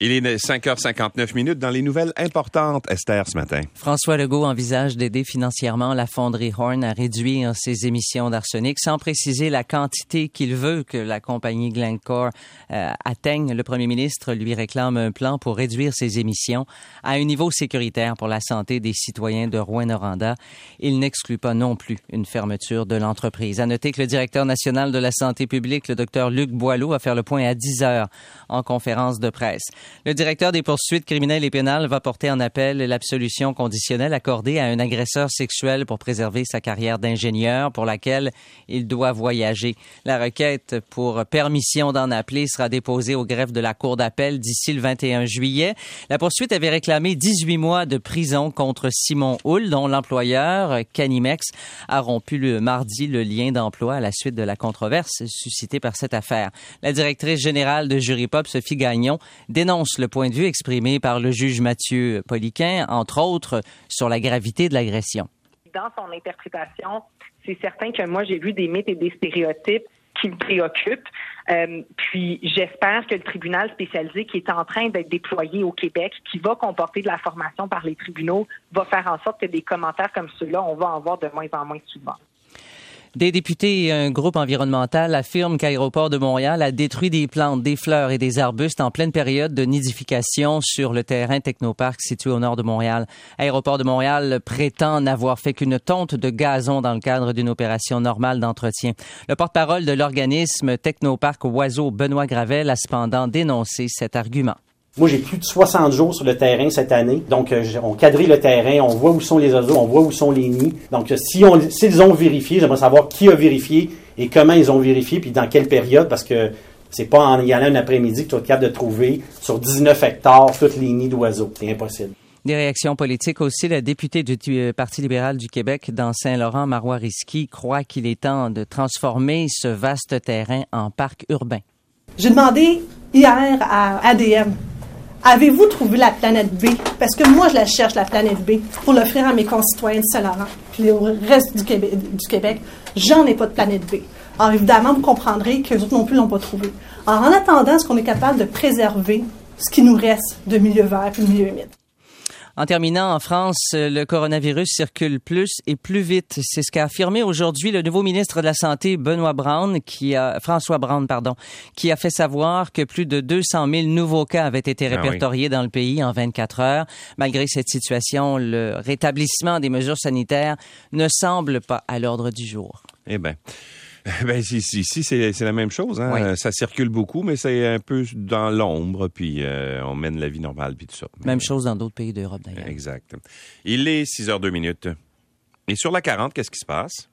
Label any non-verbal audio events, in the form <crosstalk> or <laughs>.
Il est 5h59 minutes dans les nouvelles importantes, Esther, ce matin. François Legault envisage d'aider financièrement la fonderie Horn à réduire ses émissions d'arsenic sans préciser la quantité qu'il veut que la compagnie Glencore euh, atteigne. Le premier ministre lui réclame un plan pour réduire ses émissions à un niveau sécuritaire pour la santé des citoyens de Rouen-Noranda. Il n'exclut pas non plus une fermeture de l'entreprise. À noter que le directeur national de la santé publique, le docteur Luc Boileau, va faire le point à 10 heures en conférence de presse. Le directeur des poursuites criminelles et pénales va porter en appel l'absolution conditionnelle accordée à un agresseur sexuel pour préserver sa carrière d'ingénieur pour laquelle il doit voyager. La requête pour permission d'en appeler sera déposée au greffe de la Cour d'appel d'ici le 21 juillet. La poursuite avait réclamé 18 mois de prison contre Simon Hull, dont l'employeur, Canimex, a rompu le mardi le lien d'emploi à la suite de la controverse suscitée par cette affaire. La directrice générale de Jury Pop, Sophie Gagnon, dénonce le point de vue exprimé par le juge Mathieu Poliquin, entre autres, sur la gravité de l'agression. Dans son interprétation, c'est certain que moi, j'ai vu des mythes et des stéréotypes qui me préoccupent. Euh, puis j'espère que le tribunal spécialisé qui est en train d'être déployé au Québec, qui va comporter de la formation par les tribunaux, va faire en sorte que des commentaires comme ceux-là, on va en voir de moins en moins souvent. Des députés et un groupe environnemental affirment qu'Aéroport de Montréal a détruit des plantes, des fleurs et des arbustes en pleine période de nidification sur le terrain Technoparc situé au nord de Montréal. Aéroport de Montréal prétend n'avoir fait qu'une tonte de gazon dans le cadre d'une opération normale d'entretien. Le porte-parole de l'organisme Technoparc Oiseau, Benoît Gravel, a cependant dénoncé cet argument. Moi, j'ai plus de 60 jours sur le terrain cette année. Donc, euh, on quadrille le terrain, on voit où sont les oiseaux, on voit où sont les nids. Donc, euh, si on, s'ils ont vérifié, j'aimerais savoir qui a vérifié et comment ils ont vérifié, puis dans quelle période, parce que c'est pas en y allant un après-midi que tu es capable de trouver sur 19 hectares toutes les nids d'oiseaux. C'est impossible. Des réactions politiques aussi. La députée du euh, Parti libéral du Québec dans Saint-Laurent, Marois Risky, croit qu'il est temps de transformer ce vaste terrain en parc urbain. J'ai demandé hier à ADM Avez-vous trouvé la planète B? Parce que moi, je la cherche, la planète B, pour l'offrir à mes concitoyens de Saint-Laurent, puis au reste du Québec. J'en ai pas de planète B. Alors, évidemment, vous comprendrez que les autres non plus l'ont pas trouvé. Alors, en attendant, est-ce qu'on est capable de préserver ce qui nous reste de milieu vert et de milieu humide? En terminant, en France, le coronavirus circule plus et plus vite. C'est ce qu'a affirmé aujourd'hui le nouveau ministre de la Santé, Benoît Brown, qui a, François Brown, pardon, qui a fait savoir que plus de 200 000 nouveaux cas avaient été ah répertoriés dans le pays en 24 heures. Malgré cette situation, le rétablissement des mesures sanitaires ne semble pas à l'ordre du jour. Eh bien. <laughs> Ben, ici, c'est la même chose. Hein? Ça circule beaucoup, mais c'est un peu dans l'ombre, puis euh, on mène la vie normale, puis tout ça. Même chose dans d'autres pays d'Europe, d'ailleurs. Exact. Il est 6 h 2 minutes. Et sur la 40, qu'est-ce qui se passe?